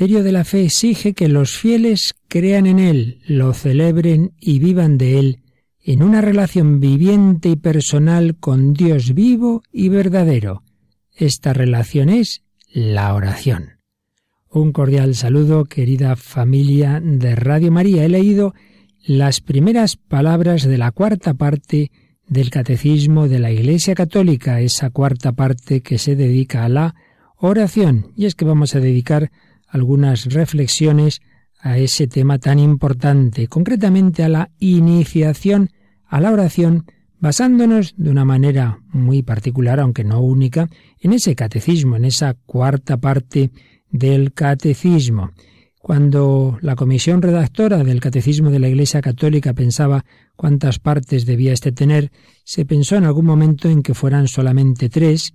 Misterio de la fe exige que los fieles crean en Él, lo celebren y vivan de Él en una relación viviente y personal con Dios vivo y verdadero. Esta relación es la oración. Un cordial saludo, querida familia de Radio María. He leído las primeras palabras de la cuarta parte del Catecismo de la Iglesia Católica, esa cuarta parte que se dedica a la oración. Y es que vamos a dedicar algunas reflexiones a ese tema tan importante, concretamente a la iniciación a la oración, basándonos de una manera muy particular, aunque no única, en ese catecismo, en esa cuarta parte del catecismo. Cuando la comisión redactora del Catecismo de la Iglesia Católica pensaba cuántas partes debía éste tener, se pensó en algún momento en que fueran solamente tres,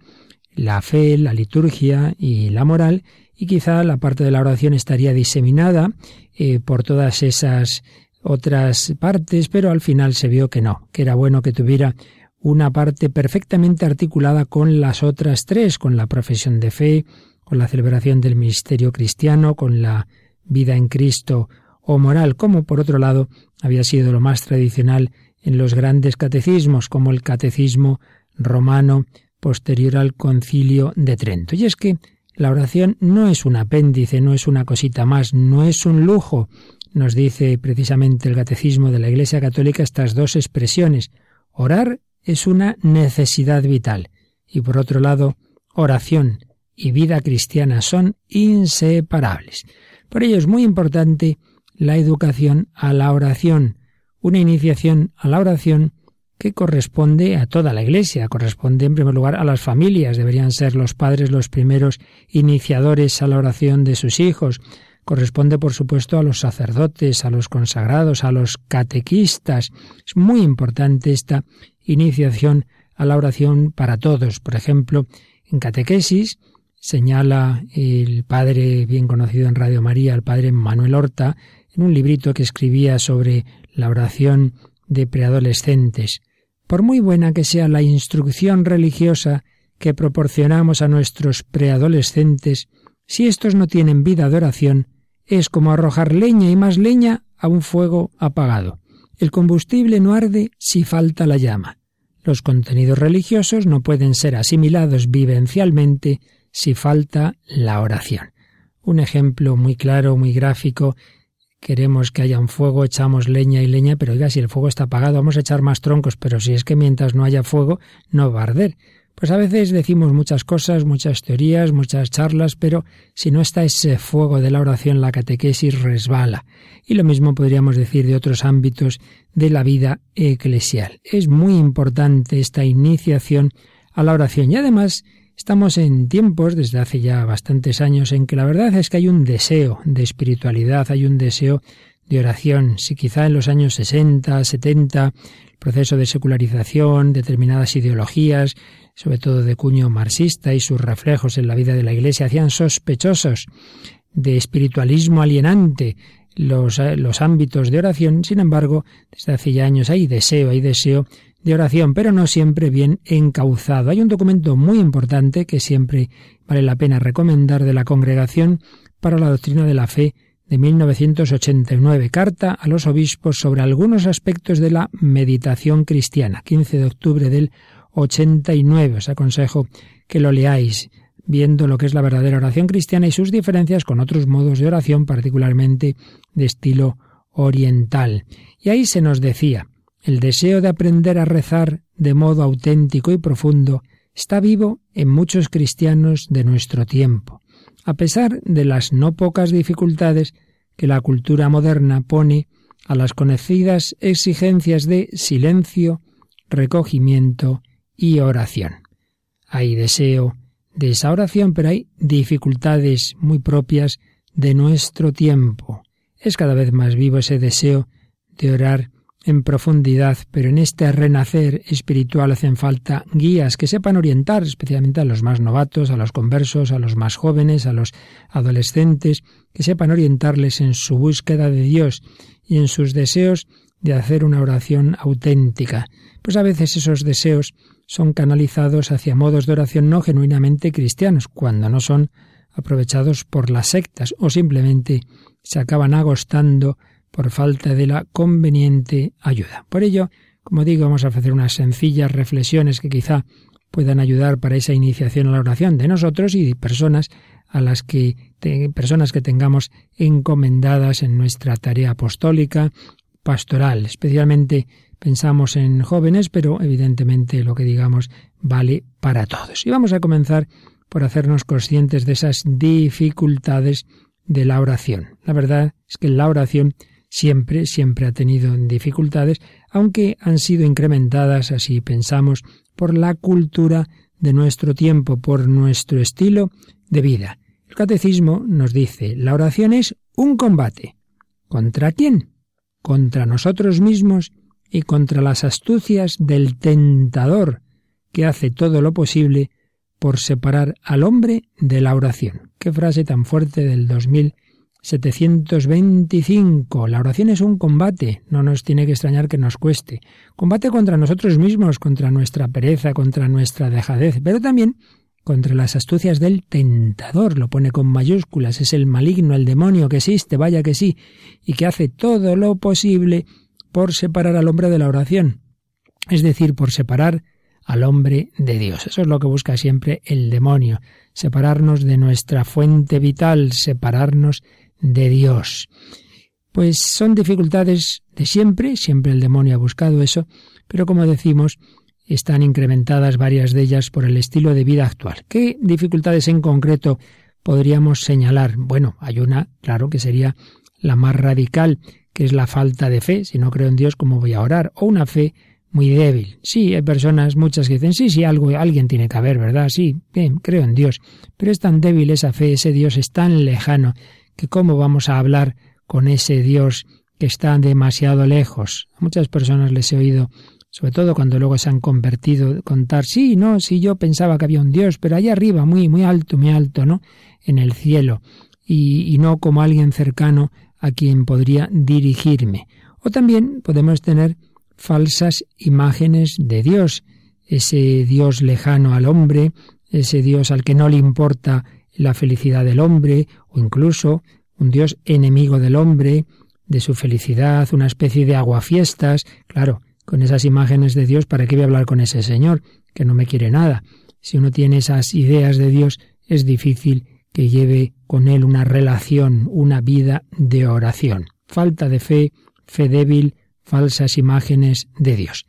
la fe, la liturgia y la moral, y quizá la parte de la oración estaría diseminada eh, por todas esas otras partes, pero al final se vio que no, que era bueno que tuviera una parte perfectamente articulada con las otras tres, con la profesión de fe, con la celebración del ministerio cristiano, con la vida en Cristo o moral, como por otro lado había sido lo más tradicional en los grandes catecismos, como el catecismo romano posterior al concilio de Trento. Y es que la oración no es un apéndice, no es una cosita más, no es un lujo. Nos dice precisamente el Catecismo de la Iglesia Católica estas dos expresiones. Orar es una necesidad vital y por otro lado, oración y vida cristiana son inseparables. Por ello es muy importante la educación a la oración, una iniciación a la oración que corresponde a toda la Iglesia, corresponde en primer lugar a las familias, deberían ser los padres los primeros iniciadores a la oración de sus hijos, corresponde por supuesto a los sacerdotes, a los consagrados, a los catequistas. Es muy importante esta iniciación a la oración para todos. Por ejemplo, en catequesis señala el padre bien conocido en Radio María, el padre Manuel Horta, en un librito que escribía sobre la oración de preadolescentes. Por muy buena que sea la instrucción religiosa que proporcionamos a nuestros preadolescentes, si estos no tienen vida de oración, es como arrojar leña y más leña a un fuego apagado. El combustible no arde si falta la llama. Los contenidos religiosos no pueden ser asimilados vivencialmente si falta la oración. Un ejemplo muy claro, muy gráfico, queremos que haya un fuego, echamos leña y leña, pero oiga, si el fuego está apagado, vamos a echar más troncos, pero si es que mientras no haya fuego, no va a arder. Pues a veces decimos muchas cosas, muchas teorías, muchas charlas, pero si no está ese fuego de la oración, la catequesis resbala. Y lo mismo podríamos decir de otros ámbitos de la vida eclesial. Es muy importante esta iniciación a la oración y además Estamos en tiempos, desde hace ya bastantes años, en que la verdad es que hay un deseo de espiritualidad, hay un deseo de oración. Si quizá en los años 60, 70, el proceso de secularización, determinadas ideologías, sobre todo de cuño marxista y sus reflejos en la vida de la Iglesia, hacían sospechosos de espiritualismo alienante los, eh, los ámbitos de oración, sin embargo, desde hace ya años hay deseo, hay deseo de oración, pero no siempre bien encauzado. Hay un documento muy importante que siempre vale la pena recomendar de la Congregación para la Doctrina de la Fe de 1989, Carta a los Obispos sobre algunos aspectos de la meditación cristiana, 15 de octubre del 89. Os aconsejo que lo leáis, viendo lo que es la verdadera oración cristiana y sus diferencias con otros modos de oración, particularmente de estilo oriental. Y ahí se nos decía, el deseo de aprender a rezar de modo auténtico y profundo está vivo en muchos cristianos de nuestro tiempo, a pesar de las no pocas dificultades que la cultura moderna pone a las conocidas exigencias de silencio, recogimiento y oración. Hay deseo de esa oración, pero hay dificultades muy propias de nuestro tiempo. es cada vez más vivo ese deseo de orar en profundidad, pero en este renacer espiritual hacen falta guías que sepan orientar especialmente a los más novatos, a los conversos, a los más jóvenes, a los adolescentes, que sepan orientarles en su búsqueda de Dios y en sus deseos de hacer una oración auténtica. Pues a veces esos deseos son canalizados hacia modos de oración no genuinamente cristianos, cuando no son aprovechados por las sectas o simplemente se acaban agostando por falta de la conveniente ayuda. Por ello, como digo, vamos a hacer unas sencillas reflexiones que quizá puedan ayudar para esa iniciación a la oración de nosotros y de personas a las que personas que tengamos encomendadas en nuestra tarea apostólica, pastoral, especialmente pensamos en jóvenes, pero evidentemente lo que digamos vale para todos. Y vamos a comenzar por hacernos conscientes de esas dificultades de la oración. La verdad es que la oración siempre, siempre ha tenido dificultades, aunque han sido incrementadas, así pensamos, por la cultura de nuestro tiempo, por nuestro estilo de vida. El catecismo nos dice, la oración es un combate. ¿Contra quién? Contra nosotros mismos y contra las astucias del tentador, que hace todo lo posible por separar al hombre de la oración. Qué frase tan fuerte del 2000 725. La oración es un combate. No nos tiene que extrañar que nos cueste. Combate contra nosotros mismos, contra nuestra pereza, contra nuestra dejadez, pero también contra las astucias del tentador. Lo pone con mayúsculas. Es el maligno, el demonio que existe, vaya que sí, y que hace todo lo posible por separar al hombre de la oración. Es decir, por separar al hombre de Dios. Eso es lo que busca siempre el demonio. Separarnos de nuestra fuente vital, separarnos Dios. Pues son dificultades de siempre, siempre el demonio ha buscado eso, pero como decimos, están incrementadas varias de ellas por el estilo de vida actual. ¿Qué dificultades en concreto podríamos señalar? Bueno, hay una, claro, que sería la más radical, que es la falta de fe. Si no creo en Dios, ¿cómo voy a orar? O una fe muy débil. Sí, hay personas, muchas que dicen, sí, sí, algo, alguien tiene que haber, ¿verdad? Sí, bien, creo en Dios. Pero es tan débil esa fe, ese Dios es tan lejano, que cómo vamos a hablar con ese Dios que está demasiado lejos. A muchas personas les he oído, sobre todo cuando luego se han convertido, contar, sí, no, sí, yo pensaba que había un Dios, pero allá arriba, muy, muy alto, muy alto, ¿no? En el cielo, y, y no como alguien cercano a quien podría dirigirme. O también podemos tener falsas imágenes de Dios, ese Dios lejano al hombre, ese Dios al que no le importa la felicidad del hombre, o incluso un Dios enemigo del hombre, de su felicidad, una especie de aguafiestas. Claro, con esas imágenes de Dios, ¿para qué voy a hablar con ese Señor, que no me quiere nada? Si uno tiene esas ideas de Dios, es difícil que lleve con él una relación, una vida de oración. Falta de fe, fe débil, falsas imágenes de Dios.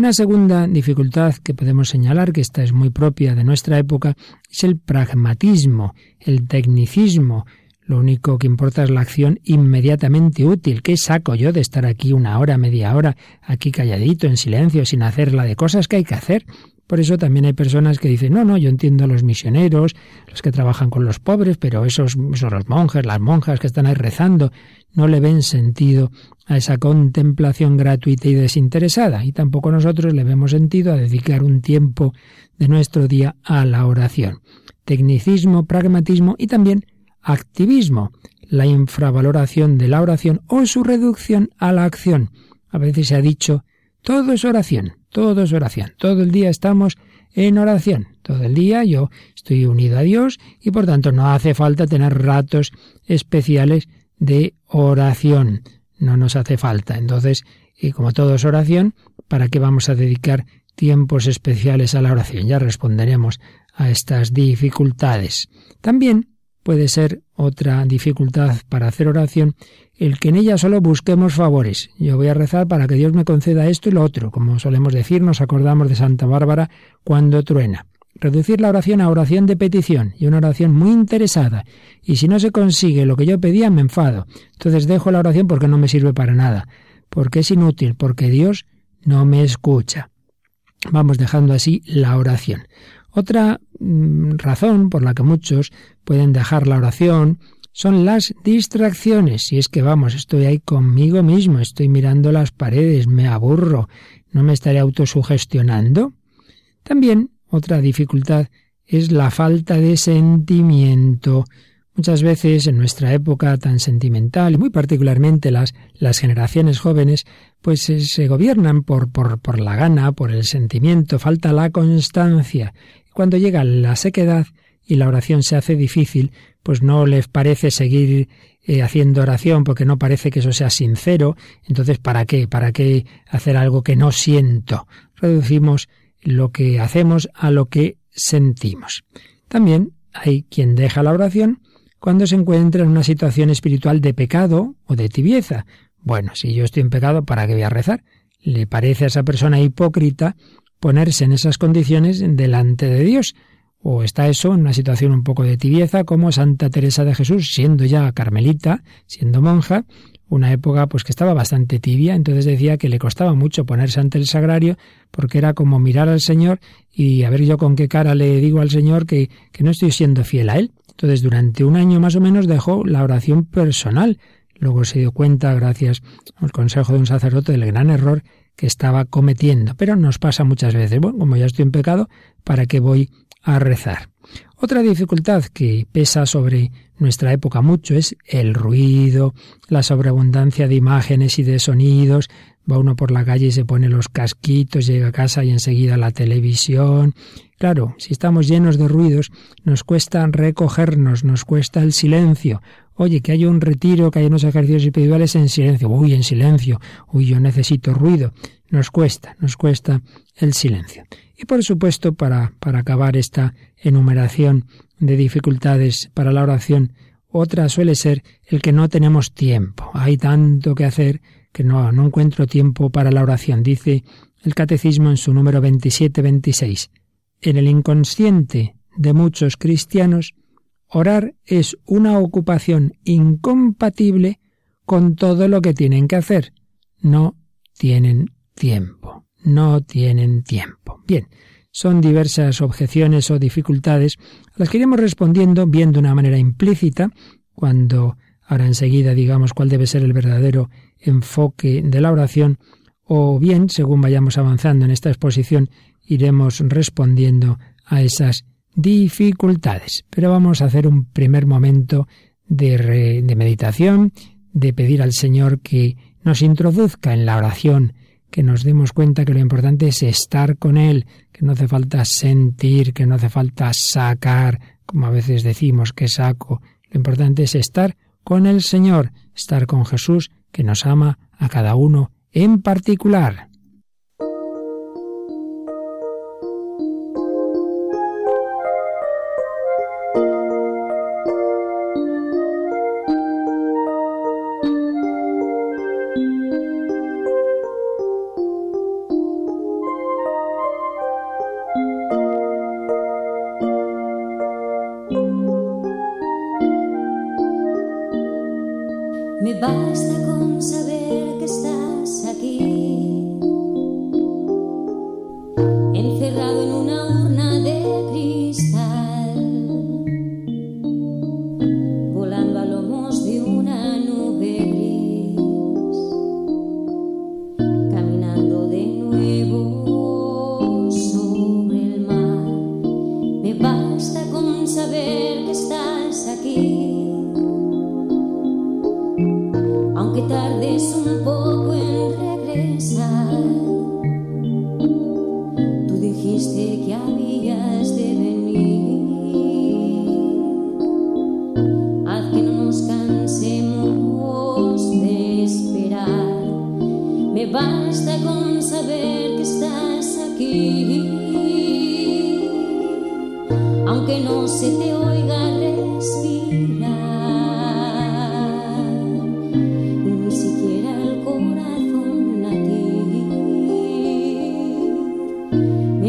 Una segunda dificultad que podemos señalar, que esta es muy propia de nuestra época, es el pragmatismo, el tecnicismo. Lo único que importa es la acción inmediatamente útil. ¿Qué saco yo de estar aquí una hora, media hora, aquí calladito, en silencio, sin hacer la de cosas que hay que hacer? Por eso también hay personas que dicen, no, no, yo entiendo a los misioneros, los que trabajan con los pobres, pero esos, son los monjes, las monjas que están ahí rezando, no le ven sentido a esa contemplación gratuita y desinteresada, y tampoco nosotros le vemos sentido a dedicar un tiempo de nuestro día a la oración. Tecnicismo, pragmatismo y también activismo, la infravaloración de la oración o su reducción a la acción. A veces se ha dicho, todo es oración, todo es oración. Todo el día estamos en oración. Todo el día yo estoy unido a Dios y por tanto no hace falta tener ratos especiales de oración. No nos hace falta. Entonces, y como todo es oración, ¿para qué vamos a dedicar tiempos especiales a la oración? Ya responderemos a estas dificultades. También puede ser otra dificultad para hacer oración el que en ella solo busquemos favores. Yo voy a rezar para que Dios me conceda esto y lo otro. Como solemos decir, nos acordamos de Santa Bárbara cuando truena. Reducir la oración a oración de petición y una oración muy interesada. Y si no se consigue lo que yo pedía, me enfado. Entonces dejo la oración porque no me sirve para nada. Porque es inútil, porque Dios no me escucha. Vamos dejando así la oración. Otra mm, razón por la que muchos pueden dejar la oración son las distracciones. Si es que vamos, estoy ahí conmigo mismo, estoy mirando las paredes, me aburro, no me estaré autosugestionando. También otra dificultad es la falta de sentimiento. Muchas veces en nuestra época tan sentimental, y muy particularmente las, las generaciones jóvenes, pues se gobiernan por, por, por la gana, por el sentimiento, falta la constancia. Cuando llega la sequedad y la oración se hace difícil, pues no les parece seguir eh, haciendo oración porque no parece que eso sea sincero. Entonces, ¿para qué? ¿Para qué hacer algo que no siento? Reducimos lo que hacemos a lo que sentimos. También hay quien deja la oración cuando se encuentra en una situación espiritual de pecado o de tibieza. Bueno, si yo estoy en pecado, ¿para qué voy a rezar? ¿Le parece a esa persona hipócrita ponerse en esas condiciones delante de Dios? ¿O está eso en una situación un poco de tibieza, como Santa Teresa de Jesús, siendo ya carmelita, siendo monja, una época pues que estaba bastante tibia, entonces decía que le costaba mucho ponerse ante el sagrario porque era como mirar al Señor y a ver yo con qué cara le digo al Señor que, que no estoy siendo fiel a Él. Entonces durante un año más o menos dejó la oración personal. Luego se dio cuenta, gracias al consejo de un sacerdote, del gran error que estaba cometiendo. Pero nos pasa muchas veces, bueno, como ya estoy en pecado, ¿para qué voy a rezar? Otra dificultad que pesa sobre nuestra época mucho es el ruido, la sobreabundancia de imágenes y de sonidos. Va uno por la calle y se pone los casquitos, llega a casa y enseguida la televisión. Claro, si estamos llenos de ruidos, nos cuesta recogernos, nos cuesta el silencio. Oye, que haya un retiro, que haya unos ejercicios espirituales en silencio. Uy, en silencio. Uy, yo necesito ruido. Nos cuesta, nos cuesta el silencio. Y por supuesto, para, para acabar esta enumeración de dificultades para la oración, otra suele ser el que no tenemos tiempo. Hay tanto que hacer que no, no encuentro tiempo para la oración. Dice el Catecismo en su número 27-26. En el inconsciente de muchos cristianos, orar es una ocupación incompatible con todo lo que tienen que hacer. No tienen tiempo. No tienen tiempo. Bien, son diversas objeciones o dificultades a las que iremos respondiendo bien de una manera implícita, cuando ahora enseguida digamos cuál debe ser el verdadero enfoque de la oración, o bien, según vayamos avanzando en esta exposición, iremos respondiendo a esas dificultades. Pero vamos a hacer un primer momento de, de meditación, de pedir al Señor que nos introduzca en la oración, que nos demos cuenta que lo importante es estar con Él, que no hace falta sentir, que no hace falta sacar, como a veces decimos que saco. Lo importante es estar con el Señor, estar con Jesús, que nos ama a cada uno en particular.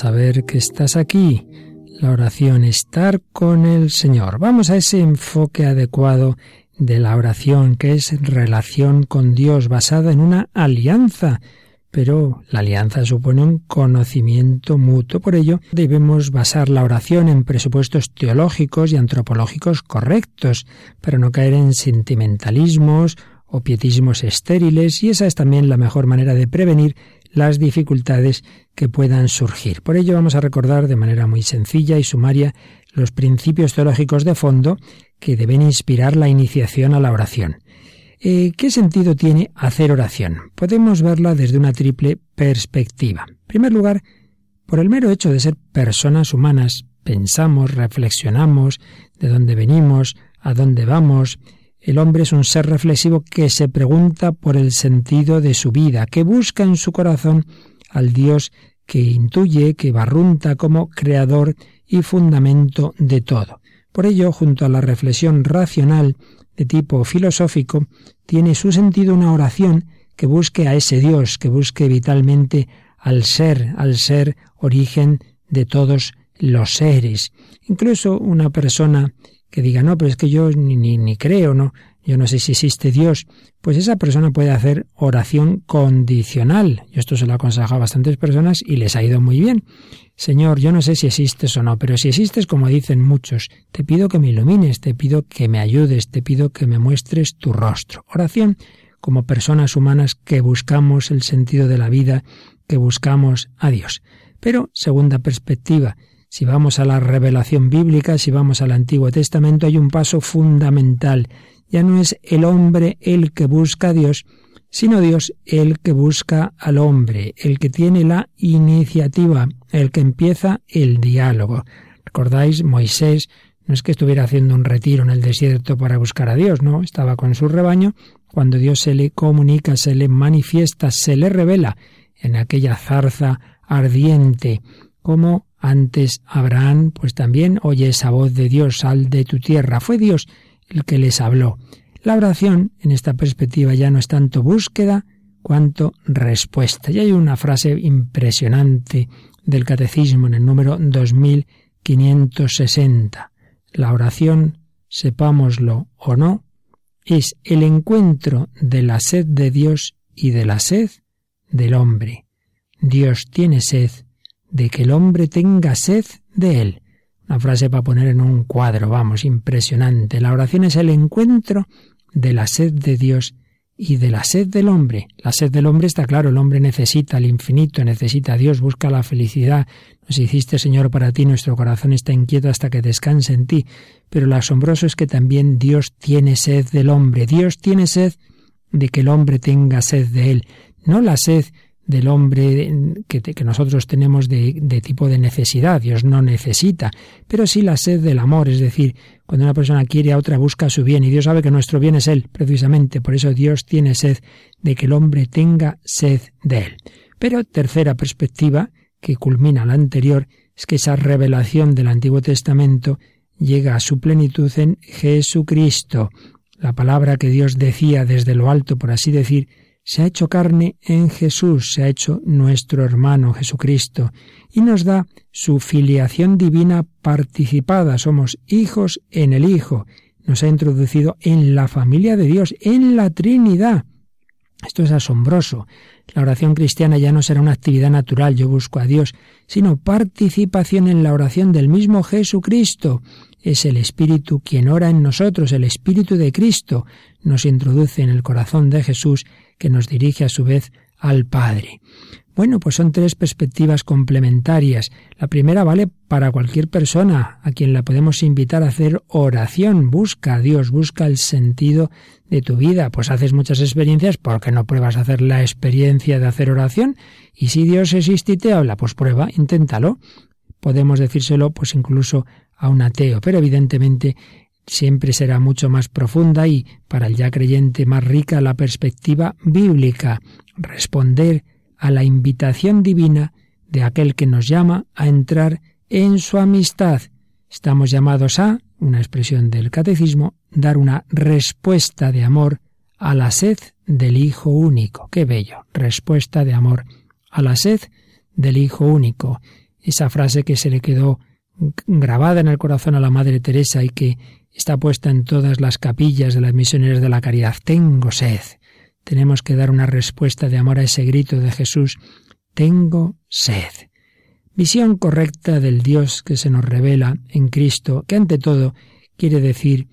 saber que estás aquí. La oración, estar con el Señor. Vamos a ese enfoque adecuado de la oración, que es relación con Dios basada en una alianza. Pero la alianza supone un conocimiento mutuo. Por ello, debemos basar la oración en presupuestos teológicos y antropológicos correctos, para no caer en sentimentalismos o pietismos estériles, y esa es también la mejor manera de prevenir las dificultades que puedan surgir. Por ello vamos a recordar de manera muy sencilla y sumaria los principios teológicos de fondo que deben inspirar la iniciación a la oración. Eh, ¿Qué sentido tiene hacer oración? Podemos verla desde una triple perspectiva. En primer lugar, por el mero hecho de ser personas humanas, pensamos, reflexionamos de dónde venimos, a dónde vamos, el hombre es un ser reflexivo que se pregunta por el sentido de su vida, que busca en su corazón al Dios que intuye, que barrunta como creador y fundamento de todo. Por ello, junto a la reflexión racional de tipo filosófico, tiene su sentido una oración que busque a ese Dios, que busque vitalmente al ser, al ser origen de todos los seres. Incluso una persona que diga, no, pero es que yo ni, ni, ni creo, ¿no? Yo no sé si existe Dios, pues esa persona puede hacer oración condicional. Yo esto se lo he aconsejado a bastantes personas y les ha ido muy bien. Señor, yo no sé si existes o no, pero si existes, como dicen muchos, te pido que me ilumines, te pido que me ayudes, te pido que me muestres tu rostro. Oración como personas humanas que buscamos el sentido de la vida, que buscamos a Dios. Pero, segunda perspectiva, si vamos a la revelación bíblica, si vamos al Antiguo Testamento, hay un paso fundamental. Ya no es el hombre el que busca a Dios, sino Dios el que busca al hombre, el que tiene la iniciativa, el que empieza el diálogo. ¿Recordáis? Moisés no es que estuviera haciendo un retiro en el desierto para buscar a Dios, no, estaba con su rebaño cuando Dios se le comunica, se le manifiesta, se le revela en aquella zarza ardiente, como antes Abraham, pues también oye esa voz de Dios, sal de tu tierra. Fue Dios el que les habló. La oración, en esta perspectiva, ya no es tanto búsqueda cuanto respuesta. Y hay una frase impresionante del Catecismo en el número 2560. La oración, sepámoslo o no, es el encuentro de la sed de Dios y de la sed del hombre. Dios tiene sed de que el hombre tenga sed de él. Una frase para poner en un cuadro, vamos, impresionante. La oración es el encuentro de la sed de Dios y de la sed del hombre. La sed del hombre está claro, el hombre necesita el infinito, necesita a Dios, busca la felicidad. Nos hiciste, Señor, para ti, nuestro corazón está inquieto hasta que descanse en ti. Pero lo asombroso es que también Dios tiene sed del hombre. Dios tiene sed de que el hombre tenga sed de él, no la sed del hombre que, nosotros tenemos de, de, tipo de necesidad, Dios no necesita, pero sí la sed del amor, es decir, cuando una persona quiere a otra busca su bien y Dios sabe que nuestro bien es Él, precisamente, por eso Dios tiene sed de que el hombre tenga sed de Él. Pero tercera perspectiva, que culmina la anterior, es que esa revelación del Antiguo Testamento llega a su plenitud en Jesucristo. La palabra que Dios decía desde lo alto, por así decir, se ha hecho carne en Jesús, se ha hecho nuestro hermano Jesucristo, y nos da su filiación divina participada. Somos hijos en el Hijo. Nos ha introducido en la familia de Dios, en la Trinidad. Esto es asombroso. La oración cristiana ya no será una actividad natural, yo busco a Dios, sino participación en la oración del mismo Jesucristo. Es el Espíritu quien ora en nosotros, el Espíritu de Cristo nos introduce en el corazón de Jesús que nos dirige a su vez al Padre. Bueno, pues son tres perspectivas complementarias. La primera vale para cualquier persona a quien la podemos invitar a hacer oración. Busca a Dios, busca el sentido de tu vida. Pues haces muchas experiencias, porque no pruebas a hacer la experiencia de hacer oración? Y si Dios existe y te habla, pues prueba, inténtalo. Podemos decírselo pues incluso a un ateo, pero evidentemente siempre será mucho más profunda y para el ya creyente más rica la perspectiva bíblica, responder a la invitación divina de aquel que nos llama a entrar en su amistad. Estamos llamados a, una expresión del catecismo, dar una respuesta de amor a la sed del Hijo único. Qué bello, respuesta de amor a la sed del Hijo único. Esa frase que se le quedó grabada en el corazón a la Madre Teresa y que está puesta en todas las capillas de las misioneras de la caridad. Tengo sed. Tenemos que dar una respuesta de amor a ese grito de Jesús. Tengo sed. Visión correcta del Dios que se nos revela en Cristo, que ante todo quiere decir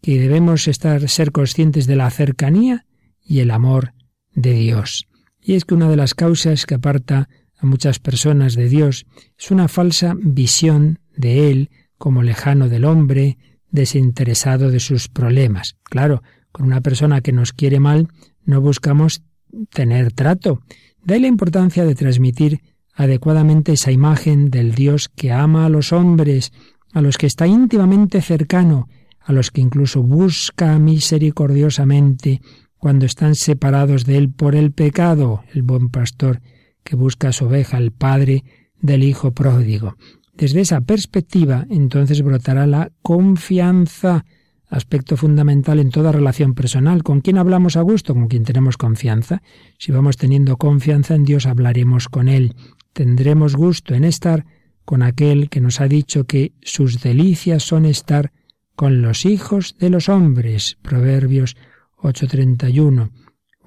que debemos estar ser conscientes de la cercanía y el amor de Dios. Y es que una de las causas que aparta a muchas personas de Dios es una falsa visión de Él como lejano del hombre, desinteresado de sus problemas. Claro, con una persona que nos quiere mal no buscamos tener trato. Da la importancia de transmitir adecuadamente esa imagen del Dios que ama a los hombres, a los que está íntimamente cercano, a los que incluso busca misericordiosamente cuando están separados de Él por el pecado, el buen pastor que busca a su oveja, el Padre del Hijo pródigo. Desde esa perspectiva, entonces brotará la confianza, aspecto fundamental en toda relación personal. ¿Con quién hablamos a gusto? Con quien tenemos confianza. Si vamos teniendo confianza en Dios, hablaremos con Él. Tendremos gusto en estar con aquel que nos ha dicho que sus delicias son estar con los hijos de los hombres. Proverbios 8:31.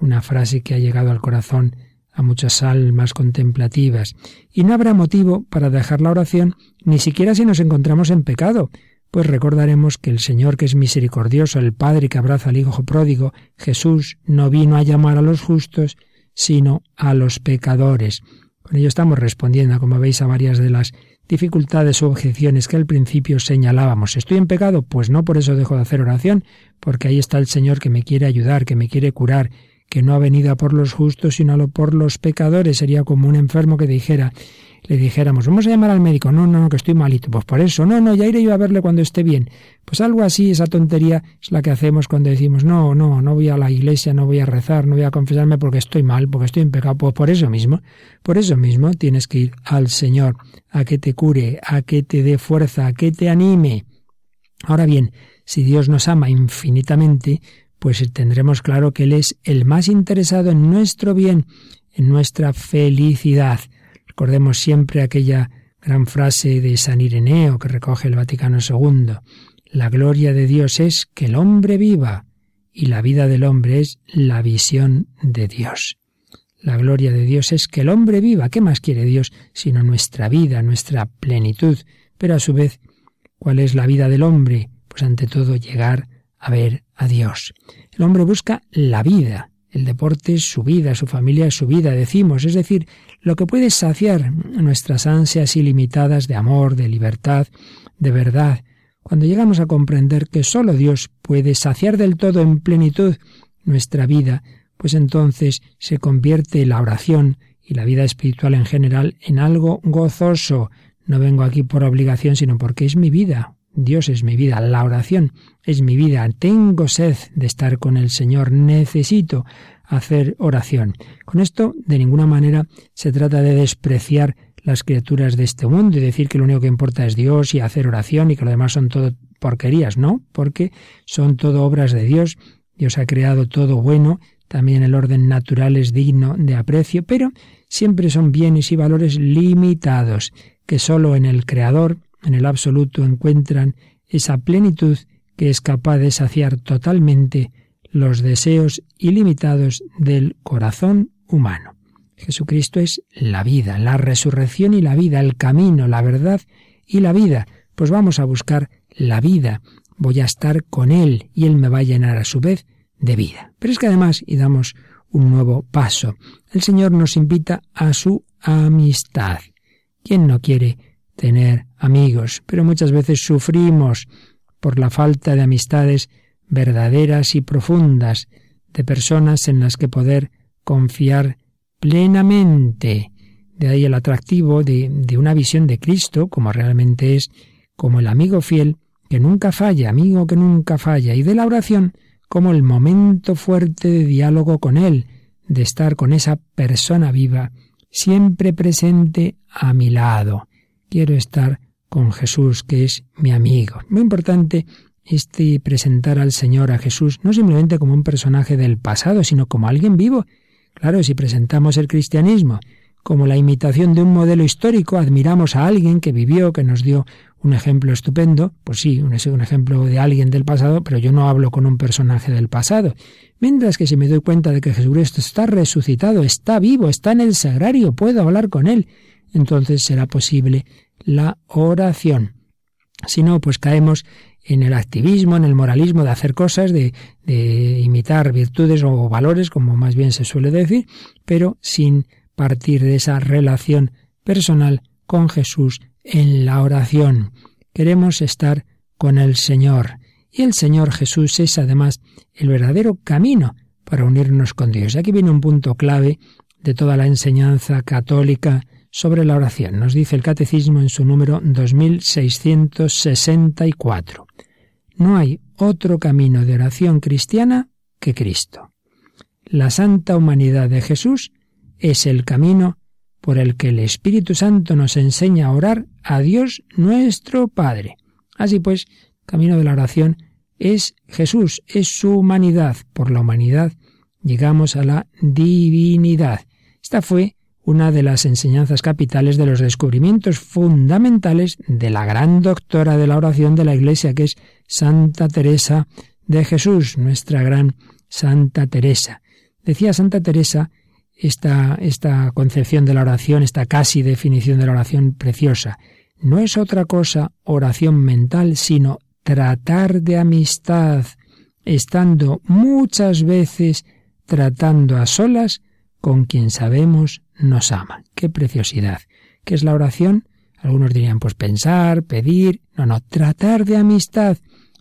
Una frase que ha llegado al corazón a muchas almas contemplativas. Y no habrá motivo para dejar la oración ni siquiera si nos encontramos en pecado, pues recordaremos que el Señor que es misericordioso, el Padre que abraza al Hijo pródigo, Jesús no vino a llamar a los justos, sino a los pecadores. Con ello estamos respondiendo, como veis, a varias de las dificultades o objeciones que al principio señalábamos. ¿Estoy en pecado? Pues no por eso dejo de hacer oración, porque ahí está el Señor que me quiere ayudar, que me quiere curar, que no ha venido a por los justos, sino por los pecadores. Sería como un enfermo que dijera, le dijéramos, vamos a llamar al médico, no, no, no, que estoy malito, pues por eso, no, no, ya iré yo a verle cuando esté bien. Pues algo así, esa tontería es la que hacemos cuando decimos, no, no, no voy a la iglesia, no voy a rezar, no voy a confesarme porque estoy mal, porque estoy en pecado, pues por eso mismo, por eso mismo tienes que ir al Señor, a que te cure, a que te dé fuerza, a que te anime. Ahora bien, si Dios nos ama infinitamente, pues tendremos claro que Él es el más interesado en nuestro bien, en nuestra felicidad. Recordemos siempre aquella gran frase de San Ireneo que recoge el Vaticano II. La gloria de Dios es que el hombre viva y la vida del hombre es la visión de Dios. La gloria de Dios es que el hombre viva. ¿Qué más quiere Dios sino nuestra vida, nuestra plenitud? Pero a su vez, ¿cuál es la vida del hombre? Pues ante todo llegar a ver a Dios. El hombre busca la vida. El deporte es su vida, su familia es su vida, decimos, es decir, lo que puede saciar nuestras ansias ilimitadas de amor, de libertad, de verdad. Cuando llegamos a comprender que sólo Dios puede saciar del todo en plenitud nuestra vida, pues entonces se convierte la oración y la vida espiritual en general en algo gozoso. No vengo aquí por obligación, sino porque es mi vida. Dios es mi vida, la oración es mi vida. Tengo sed de estar con el Señor, necesito hacer oración. Con esto, de ninguna manera se trata de despreciar las criaturas de este mundo y decir que lo único que importa es Dios y hacer oración y que lo demás son todo porquerías, no, porque son todo obras de Dios. Dios ha creado todo bueno, también el orden natural es digno de aprecio, pero siempre son bienes y valores limitados, que sólo en el Creador, en el absoluto, encuentran esa plenitud que es capaz de saciar totalmente los deseos ilimitados del corazón humano. Jesucristo es la vida, la resurrección y la vida, el camino, la verdad y la vida. Pues vamos a buscar la vida. Voy a estar con Él y Él me va a llenar a su vez de vida. Pero es que además, y damos un nuevo paso, el Señor nos invita a su amistad. ¿Quién no quiere tener amigos? Pero muchas veces sufrimos por la falta de amistades verdaderas y profundas, de personas en las que poder confiar plenamente. De ahí el atractivo de, de, una visión de Cristo, como realmente es, como el amigo fiel, que nunca falla, amigo que nunca falla, y de la oración como el momento fuerte de diálogo con Él, de estar con esa persona viva, siempre presente a mi lado. Quiero estar con Jesús, que es mi amigo. Muy importante este presentar al Señor a Jesús no simplemente como un personaje del pasado, sino como alguien vivo. Claro, si presentamos el cristianismo como la imitación de un modelo histórico, admiramos a alguien que vivió, que nos dio un ejemplo estupendo, pues sí, un, un ejemplo de alguien del pasado, pero yo no hablo con un personaje del pasado. Mientras que si me doy cuenta de que Jesucristo está resucitado, está vivo, está en el sagrario, puedo hablar con él, entonces será posible la oración. Si no, pues caemos en el activismo, en el moralismo de hacer cosas, de, de imitar virtudes o valores, como más bien se suele decir, pero sin partir de esa relación personal con Jesús en la oración. Queremos estar con el Señor. Y el Señor Jesús es además el verdadero camino para unirnos con Dios. Aquí viene un punto clave de toda la enseñanza católica sobre la oración. Nos dice el Catecismo en su número 2664. No hay otro camino de oración cristiana que Cristo. La santa humanidad de Jesús es el camino por el que el Espíritu Santo nos enseña a orar a Dios nuestro Padre. Así pues, camino de la oración es Jesús, es su humanidad. Por la humanidad llegamos a la divinidad. Esta fue una de las enseñanzas capitales de los descubrimientos fundamentales de la gran doctora de la oración de la Iglesia, que es Santa Teresa de Jesús, nuestra gran Santa Teresa. Decía Santa Teresa esta, esta concepción de la oración, esta casi definición de la oración preciosa. No es otra cosa oración mental, sino tratar de amistad, estando muchas veces tratando a solas con quien sabemos nos ama. ¡Qué preciosidad! ¿Qué es la oración? Algunos dirían, pues pensar, pedir. No, no, tratar de amistad,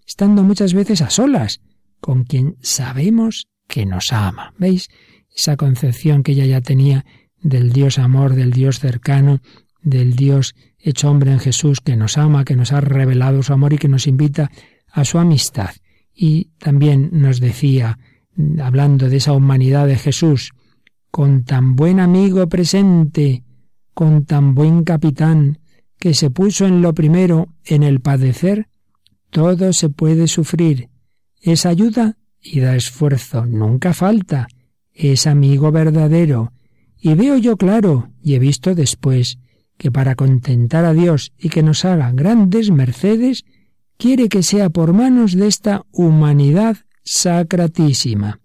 estando muchas veces a solas con quien sabemos que nos ama. ¿Veis? esa concepción que ella ya tenía del Dios amor, del Dios cercano, del Dios hecho hombre en Jesús, que nos ama, que nos ha revelado su amor y que nos invita a su amistad. Y también nos decía, hablando de esa humanidad de Jesús, con tan buen amigo presente, con tan buen capitán, que se puso en lo primero, en el padecer, todo se puede sufrir. Es ayuda y da esfuerzo, nunca falta es amigo verdadero. Y veo yo claro, y he visto después, que para contentar a Dios y que nos haga grandes mercedes, quiere que sea por manos de esta humanidad sacratísima.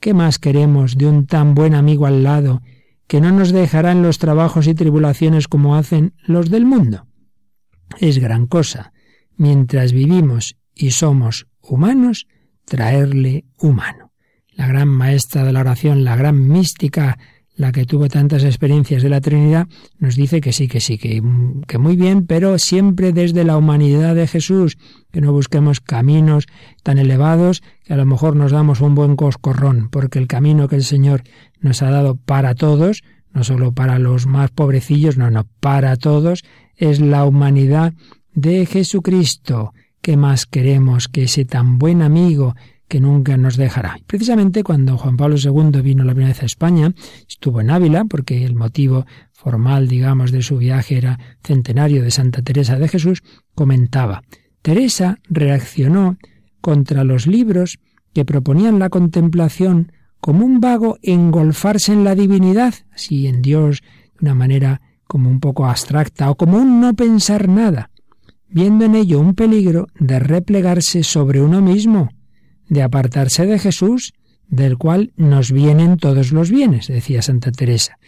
¿Qué más queremos de un tan buen amigo al lado, que no nos dejará en los trabajos y tribulaciones como hacen los del mundo? Es gran cosa, mientras vivimos y somos humanos, traerle humano la gran maestra de la oración, la gran mística, la que tuvo tantas experiencias de la Trinidad, nos dice que sí, que sí, que, que, muy bien, pero siempre desde la humanidad de Jesús, que no busquemos caminos tan elevados que a lo mejor nos damos un buen coscorrón, porque el camino que el Señor nos ha dado para todos, no solo para los más pobrecillos, no, no, para todos, es la humanidad de Jesucristo. ¿Qué más queremos que ese tan buen amigo que nunca nos dejará. Precisamente cuando Juan Pablo II vino la primera vez a España, estuvo en Ávila, porque el motivo formal, digamos, de su viaje era centenario de Santa Teresa de Jesús, comentaba, Teresa reaccionó contra los libros que proponían la contemplación como un vago engolfarse en la divinidad, así en Dios, de una manera como un poco abstracta, o como un no pensar nada, viendo en ello un peligro de replegarse sobre uno mismo, de apartarse de Jesús, del cual nos vienen todos los bienes, decía Santa Teresa.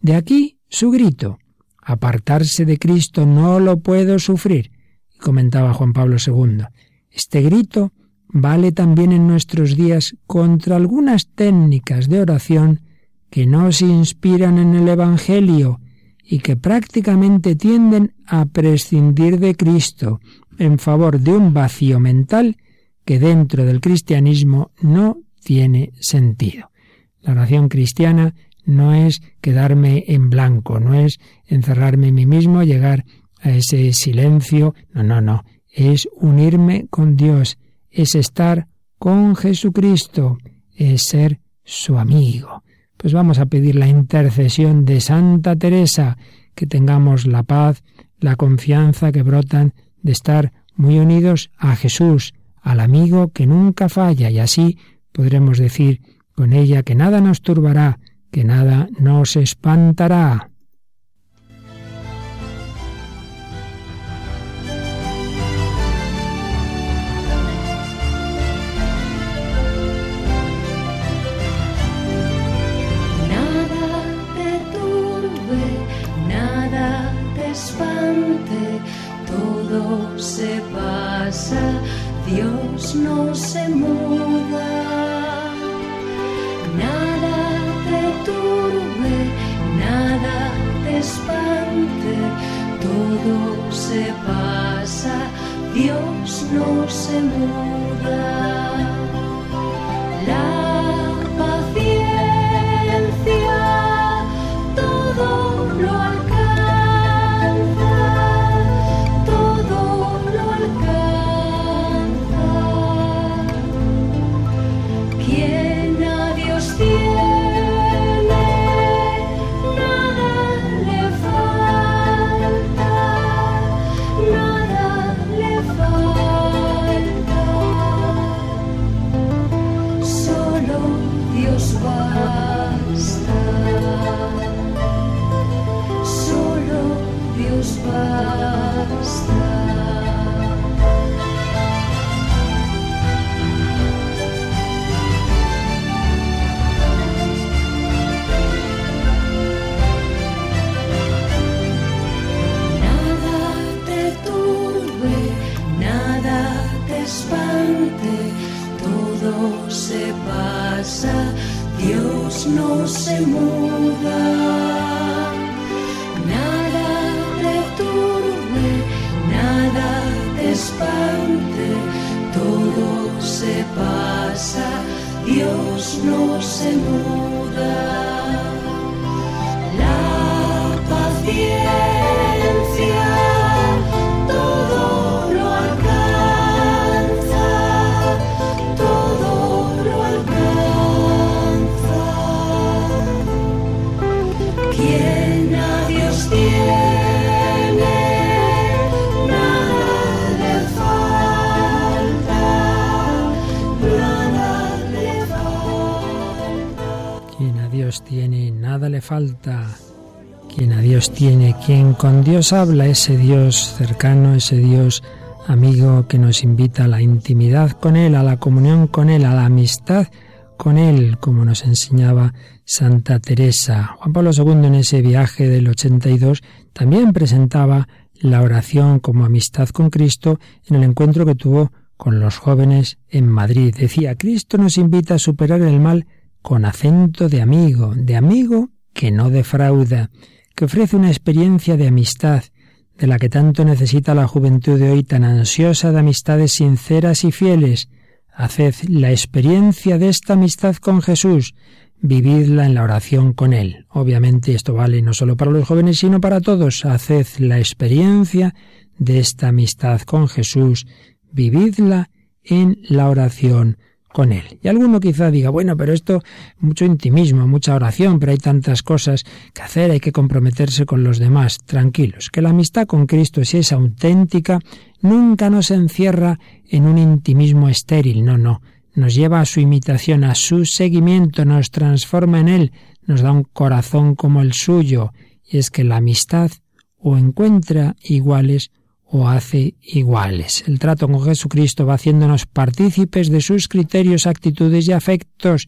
De aquí su grito, apartarse de Cristo no lo puedo sufrir, comentaba Juan Pablo II. Este grito vale también en nuestros días contra algunas técnicas de oración que no se inspiran en el Evangelio y que prácticamente tienden a prescindir de Cristo en favor de un vacío mental que dentro del cristianismo no tiene sentido. La oración cristiana no es quedarme en blanco, no es encerrarme en mí mismo, llegar a ese silencio, no, no, no, es unirme con Dios, es estar con Jesucristo, es ser su amigo. Pues vamos a pedir la intercesión de Santa Teresa, que tengamos la paz, la confianza que brotan de estar muy unidos a Jesús, al amigo que nunca falla y así podremos decir con ella que nada nos turbará, que nada nos espantará. Nada te espante, todo se Dios no se muda, nada te turbe, nada te espante, todo se pasa, Dios no se muda. La Quien a Dios tiene, quien con Dios habla, ese Dios cercano, ese Dios amigo que nos invita a la intimidad con Él, a la comunión con Él, a la amistad con Él, como nos enseñaba Santa Teresa. Juan Pablo II en ese viaje del 82 también presentaba la oración como amistad con Cristo en el encuentro que tuvo con los jóvenes en Madrid. Decía, Cristo nos invita a superar el mal con acento de amigo, de amigo que no defrauda, que ofrece una experiencia de amistad, de la que tanto necesita la juventud de hoy tan ansiosa de amistades sinceras y fieles. Haced la experiencia de esta amistad con Jesús, vividla en la oración con Él. Obviamente esto vale no solo para los jóvenes, sino para todos. Haced la experiencia de esta amistad con Jesús, vividla en la oración con Él. Y alguno quizá diga, bueno, pero esto, mucho intimismo, mucha oración, pero hay tantas cosas que hacer, hay que comprometerse con los demás. Tranquilos, que la amistad con Cristo, si es auténtica, nunca nos encierra en un intimismo estéril, no, no. Nos lleva a su imitación, a su seguimiento, nos transforma en Él, nos da un corazón como el suyo. Y es que la amistad o encuentra iguales o hace iguales. El trato con Jesucristo va haciéndonos partícipes de sus criterios, actitudes y afectos.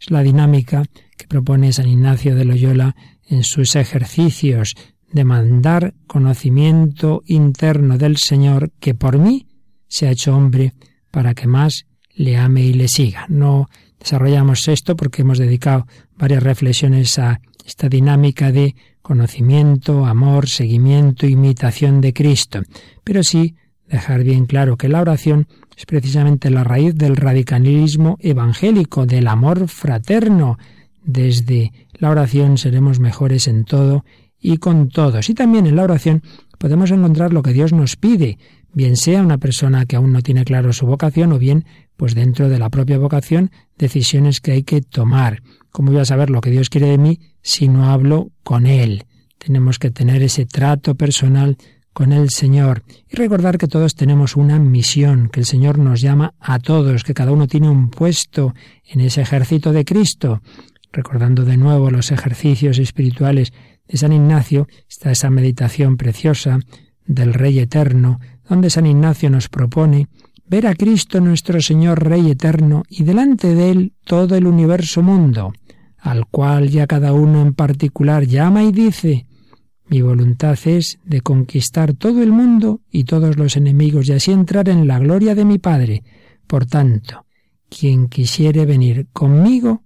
Es la dinámica que propone San Ignacio de Loyola en sus ejercicios, demandar conocimiento interno del Señor que por mí se ha hecho hombre para que más le ame y le siga. No desarrollamos esto porque hemos dedicado varias reflexiones a esta dinámica de conocimiento, amor, seguimiento, imitación de Cristo. Pero sí dejar bien claro que la oración es precisamente la raíz del radicalismo evangélico, del amor fraterno. Desde la oración seremos mejores en todo y con todos. Y también en la oración podemos encontrar lo que Dios nos pide, bien sea una persona que aún no tiene claro su vocación o bien, pues dentro de la propia vocación, decisiones que hay que tomar. ¿Cómo voy a saber lo que Dios quiere de mí si no hablo con Él? Tenemos que tener ese trato personal con el Señor y recordar que todos tenemos una misión, que el Señor nos llama a todos, que cada uno tiene un puesto en ese ejército de Cristo. Recordando de nuevo los ejercicios espirituales de San Ignacio, está esa meditación preciosa del Rey Eterno, donde San Ignacio nos propone ver a Cristo nuestro Señor Rey Eterno y delante de Él todo el universo mundo al cual ya cada uno en particular llama y dice, mi voluntad es de conquistar todo el mundo y todos los enemigos y así entrar en la gloria de mi Padre. Por tanto, quien quisiere venir conmigo,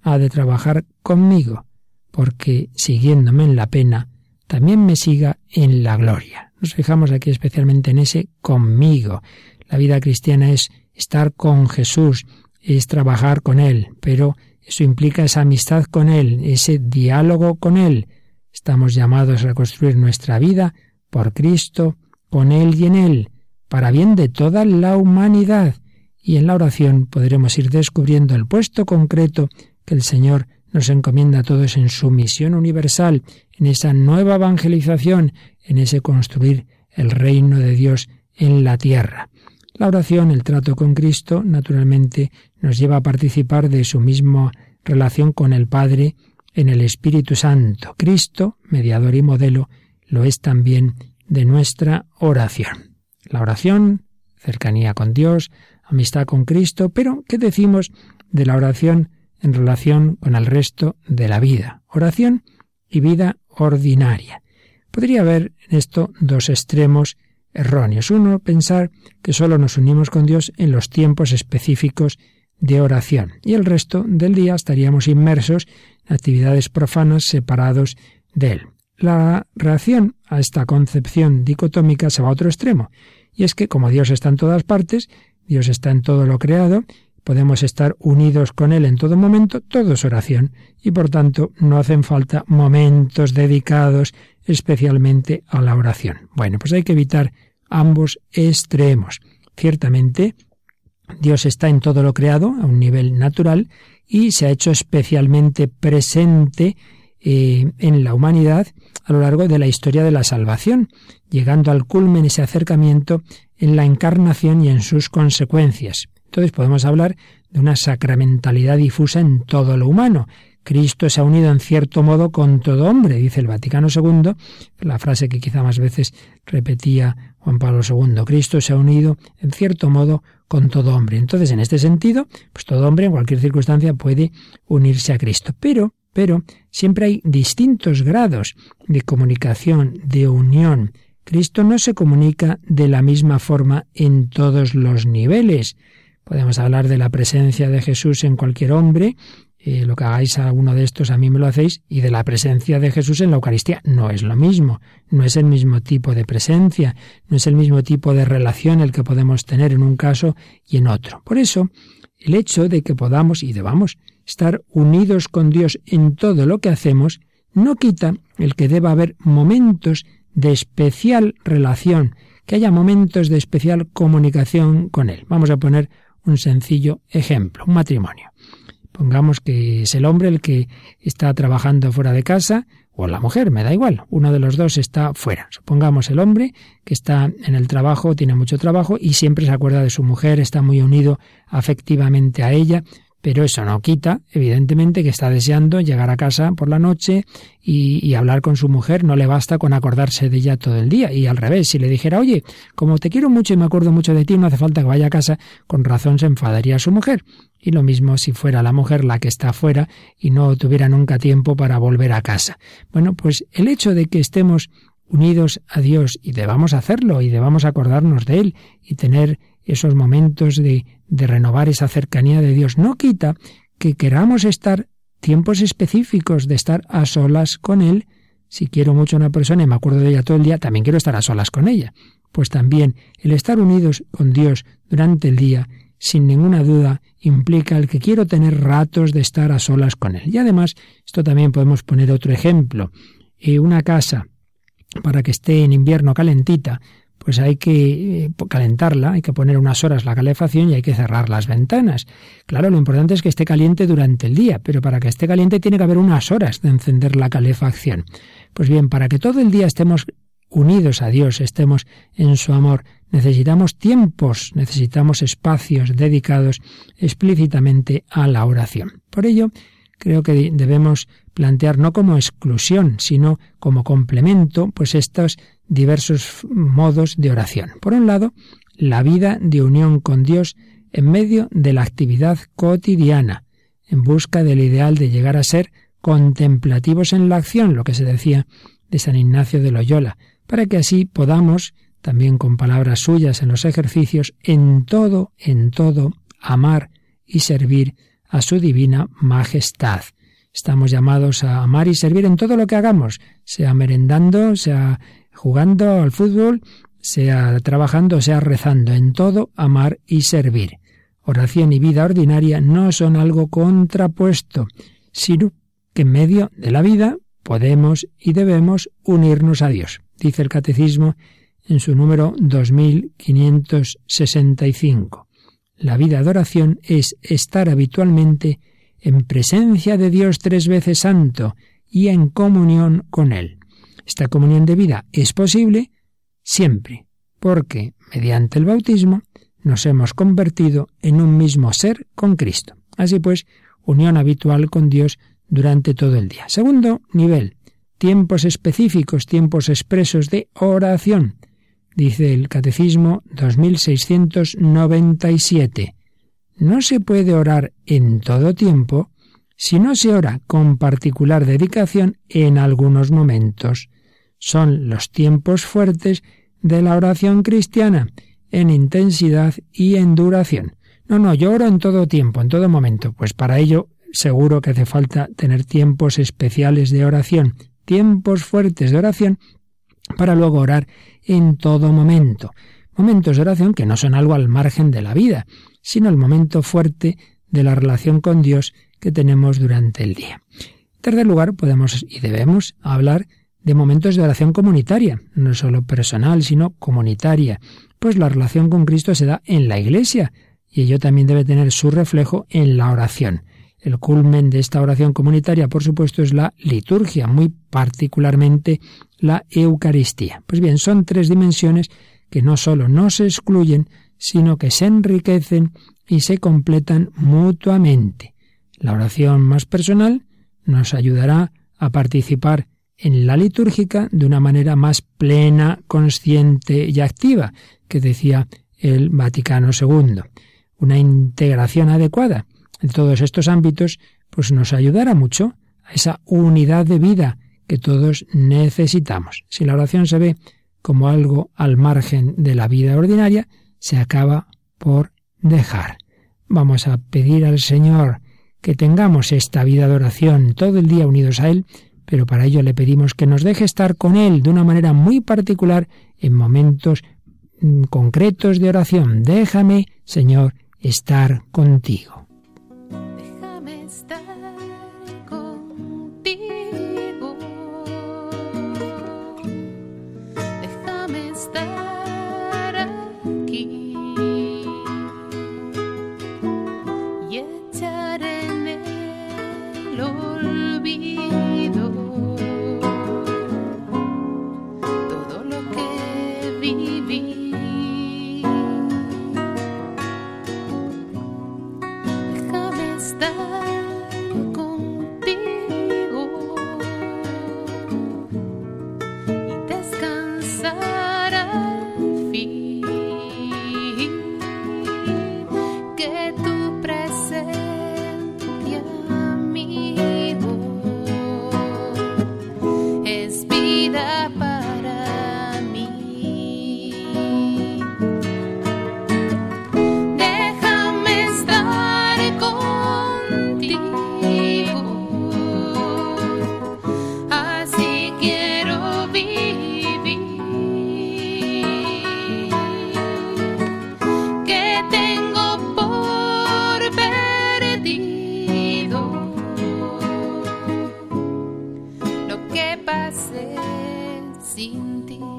ha de trabajar conmigo, porque siguiéndome en la pena, también me siga en la gloria. Nos fijamos aquí especialmente en ese conmigo. La vida cristiana es estar con Jesús, es trabajar con Él, pero eso implica esa amistad con Él, ese diálogo con Él. Estamos llamados a construir nuestra vida por Cristo, con Él y en Él, para bien de toda la humanidad. Y en la oración podremos ir descubriendo el puesto concreto que el Señor nos encomienda a todos en su misión universal, en esa nueva evangelización, en ese construir el reino de Dios en la tierra. La oración, el trato con Cristo, naturalmente nos lleva a participar de su misma relación con el Padre en el Espíritu Santo. Cristo, mediador y modelo, lo es también de nuestra oración. La oración, cercanía con Dios, amistad con Cristo, pero ¿qué decimos de la oración en relación con el resto de la vida? Oración y vida ordinaria. Podría haber en esto dos extremos erróneos. Uno, pensar que solo nos unimos con Dios en los tiempos específicos de oración y el resto del día estaríamos inmersos en actividades profanas separados de Él. La reacción a esta concepción dicotómica se va a otro extremo, y es que como Dios está en todas partes, Dios está en todo lo creado, podemos estar unidos con Él en todo momento, todo es oración, y por tanto no hacen falta momentos dedicados especialmente a la oración. Bueno, pues hay que evitar ambos extremos. Ciertamente, Dios está en todo lo creado a un nivel natural y se ha hecho especialmente presente eh, en la humanidad a lo largo de la historia de la salvación, llegando al culmen ese acercamiento en la encarnación y en sus consecuencias. Entonces podemos hablar de una sacramentalidad difusa en todo lo humano, Cristo se ha unido en cierto modo con todo hombre, dice el Vaticano II, la frase que quizá más veces repetía Juan Pablo II. Cristo se ha unido en cierto modo con todo hombre. Entonces, en este sentido, pues todo hombre en cualquier circunstancia puede unirse a Cristo. Pero, pero, siempre hay distintos grados de comunicación, de unión. Cristo no se comunica de la misma forma en todos los niveles. Podemos hablar de la presencia de Jesús en cualquier hombre eh, lo que hagáis a uno de estos, a mí me lo hacéis, y de la presencia de Jesús en la Eucaristía. No es lo mismo, no es el mismo tipo de presencia, no es el mismo tipo de relación el que podemos tener en un caso y en otro. Por eso, el hecho de que podamos y debamos estar unidos con Dios en todo lo que hacemos, no quita el que deba haber momentos de especial relación, que haya momentos de especial comunicación con Él. Vamos a poner un sencillo ejemplo, un matrimonio. Pongamos que es el hombre el que está trabajando fuera de casa, o la mujer, me da igual, uno de los dos está fuera. Supongamos el hombre que está en el trabajo, tiene mucho trabajo y siempre se acuerda de su mujer, está muy unido afectivamente a ella, pero eso no quita, evidentemente, que está deseando llegar a casa por la noche y, hablar con su mujer. No le basta con acordarse de ella todo el día. Y al revés, si le dijera, oye, como te quiero mucho y me acuerdo mucho de ti, no hace falta que vaya a casa, con razón se enfadaría su mujer. Y lo mismo si fuera la mujer la que está fuera y no tuviera nunca tiempo para volver a casa. Bueno, pues el hecho de que estemos unidos a Dios y debamos hacerlo y debamos acordarnos de Él y tener esos momentos de, de renovar esa cercanía de Dios. No quita que queramos estar tiempos específicos de estar a solas con Él. Si quiero mucho a una persona y me acuerdo de ella todo el día, también quiero estar a solas con ella. Pues también el estar unidos con Dios durante el día, sin ninguna duda, implica el que quiero tener ratos de estar a solas con Él. Y además, esto también podemos poner otro ejemplo. Eh, una casa, para que esté en invierno calentita, pues hay que eh, calentarla, hay que poner unas horas la calefacción y hay que cerrar las ventanas. Claro, lo importante es que esté caliente durante el día, pero para que esté caliente tiene que haber unas horas de encender la calefacción. Pues bien, para que todo el día estemos unidos a Dios, estemos en su amor, necesitamos tiempos, necesitamos espacios dedicados explícitamente a la oración. Por ello, creo que debemos plantear no como exclusión, sino como complemento, pues estos diversos modos de oración. Por un lado, la vida de unión con Dios en medio de la actividad cotidiana, en busca del ideal de llegar a ser contemplativos en la acción, lo que se decía de San Ignacio de Loyola, para que así podamos, también con palabras suyas en los ejercicios, en todo, en todo, amar y servir a su divina majestad. Estamos llamados a amar y servir en todo lo que hagamos, sea merendando, sea jugando al fútbol, sea trabajando, sea rezando, en todo amar y servir. Oración y vida ordinaria no son algo contrapuesto, sino que en medio de la vida podemos y debemos unirnos a Dios. Dice el Catecismo en su número 2565. La vida de oración es estar habitualmente en presencia de Dios tres veces santo y en comunión con Él. Esta comunión de vida es posible siempre, porque mediante el bautismo nos hemos convertido en un mismo ser con Cristo. Así pues, unión habitual con Dios durante todo el día. Segundo nivel, tiempos específicos, tiempos expresos de oración. Dice el Catecismo 2697. No se puede orar en todo tiempo si no se ora con particular dedicación en algunos momentos. Son los tiempos fuertes de la oración cristiana, en intensidad y en duración. No, no, yo oro en todo tiempo, en todo momento. Pues para ello seguro que hace falta tener tiempos especiales de oración, tiempos fuertes de oración, para luego orar en todo momento. Momentos de oración que no son algo al margen de la vida, sino el momento fuerte de la relación con Dios que tenemos durante el día. En tercer lugar, podemos y debemos hablar de momentos de oración comunitaria, no solo personal, sino comunitaria, pues la relación con Cristo se da en la Iglesia y ello también debe tener su reflejo en la oración. El culmen de esta oración comunitaria, por supuesto, es la liturgia, muy particularmente la Eucaristía. Pues bien, son tres dimensiones que no solo no se excluyen, sino que se enriquecen y se completan mutuamente. La oración más personal nos ayudará a participar en la litúrgica de una manera más plena, consciente y activa, que decía el Vaticano II. Una integración adecuada en todos estos ámbitos pues nos ayudará mucho a esa unidad de vida que todos necesitamos. Si la oración se ve como algo al margen de la vida ordinaria, se acaba por dejar. Vamos a pedir al Señor que tengamos esta vida de oración todo el día unidos a Él, pero para ello le pedimos que nos deje estar con Él de una manera muy particular en momentos mm, concretos de oración. Déjame, Señor, estar contigo. 点点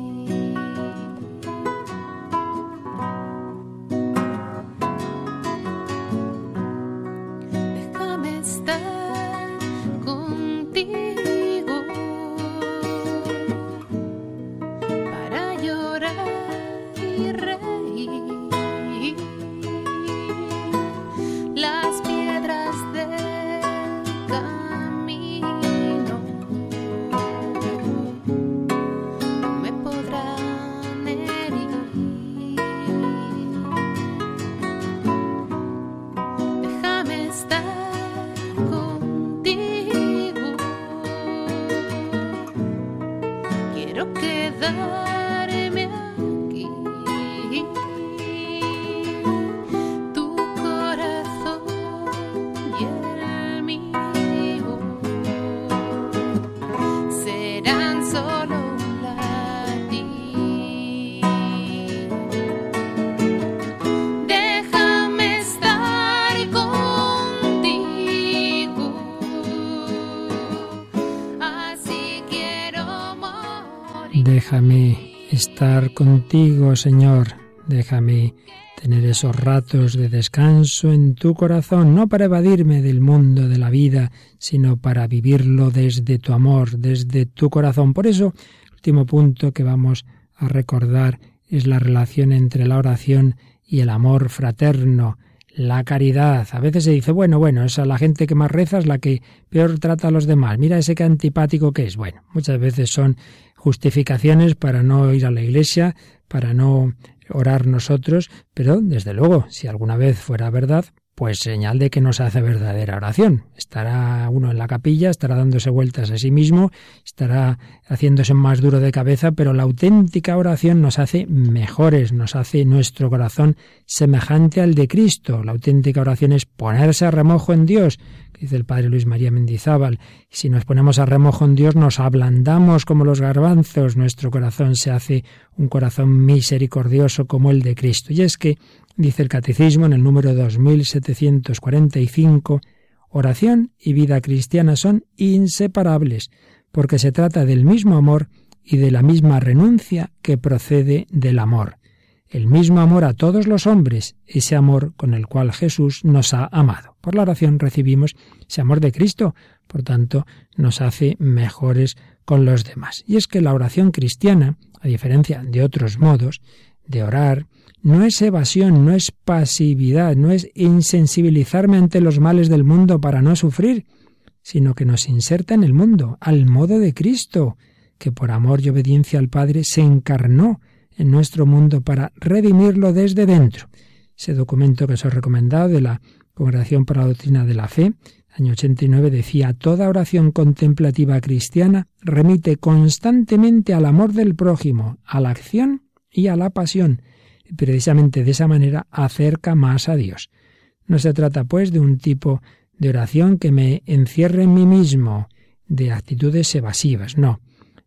Déjame estar contigo, Señor. Déjame tener esos ratos de descanso en tu corazón, no para evadirme del mundo de la vida, sino para vivirlo desde tu amor, desde tu corazón. Por eso, el último punto que vamos a recordar es la relación entre la oración y el amor fraterno, la caridad. A veces se dice, bueno, bueno, esa la gente que más reza es la que peor trata a los demás. Mira ese que antipático que es. Bueno, muchas veces son justificaciones para no ir a la iglesia, para no orar nosotros, pero desde luego, si alguna vez fuera verdad, pues señal de que no se hace verdadera oración. Estará uno en la capilla, estará dándose vueltas a sí mismo, estará haciéndose más duro de cabeza, pero la auténtica oración nos hace mejores, nos hace nuestro corazón semejante al de Cristo. La auténtica oración es ponerse a remojo en Dios, dice el padre Luis María Mendizábal. Si nos ponemos a remojo en Dios, nos ablandamos como los garbanzos, nuestro corazón se hace un corazón misericordioso como el de Cristo. Y es que Dice el Catecismo en el número 2745, oración y vida cristiana son inseparables, porque se trata del mismo amor y de la misma renuncia que procede del amor. El mismo amor a todos los hombres, ese amor con el cual Jesús nos ha amado. Por la oración recibimos ese amor de Cristo, por tanto, nos hace mejores con los demás. Y es que la oración cristiana, a diferencia de otros modos de orar, no es evasión, no es pasividad, no es insensibilizarme ante los males del mundo para no sufrir, sino que nos inserta en el mundo, al modo de Cristo, que por amor y obediencia al Padre se encarnó en nuestro mundo para redimirlo desde dentro. Ese documento que os he recomendado de la Congregación para la Doctrina de la Fe, año 89, decía, toda oración contemplativa cristiana remite constantemente al amor del prójimo, a la acción y a la pasión, precisamente de esa manera acerca más a Dios. No se trata, pues, de un tipo de oración que me encierre en mí mismo, de actitudes evasivas. No.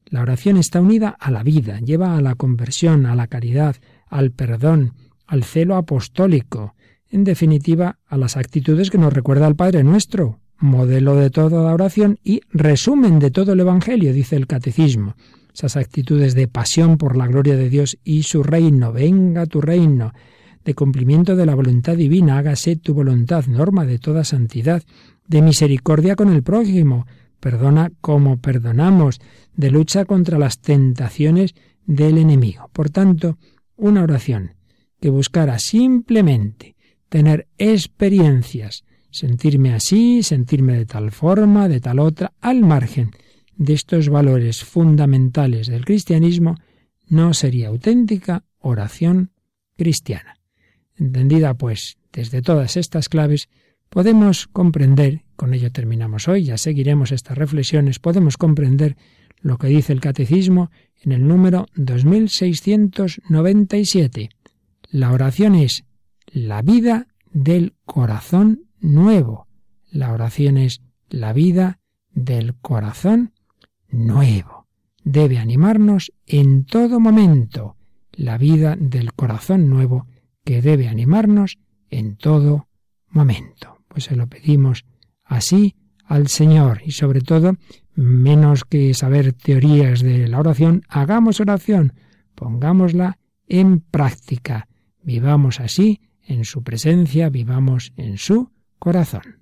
La oración está unida a la vida, lleva a la conversión, a la caridad, al perdón, al celo apostólico, en definitiva, a las actitudes que nos recuerda el Padre nuestro, modelo de toda la oración y resumen de todo el Evangelio, dice el Catecismo. Esas actitudes de pasión por la gloria de Dios y su reino, venga tu reino, de cumplimiento de la voluntad divina, hágase tu voluntad, norma de toda santidad, de misericordia con el prójimo, perdona como perdonamos, de lucha contra las tentaciones del enemigo. Por tanto, una oración que buscara simplemente tener experiencias, sentirme así, sentirme de tal forma, de tal otra, al margen de estos valores fundamentales del cristianismo, no sería auténtica oración cristiana. Entendida, pues, desde todas estas claves, podemos comprender, con ello terminamos hoy, ya seguiremos estas reflexiones, podemos comprender lo que dice el Catecismo en el número 2697. La oración es la vida del corazón nuevo. La oración es la vida del corazón nuevo. Debe animarnos en todo momento. La vida del corazón nuevo que debe animarnos en todo momento. Pues se lo pedimos así al Señor y sobre todo, menos que saber teorías de la oración, hagamos oración, pongámosla en práctica, vivamos así en su presencia, vivamos en su corazón.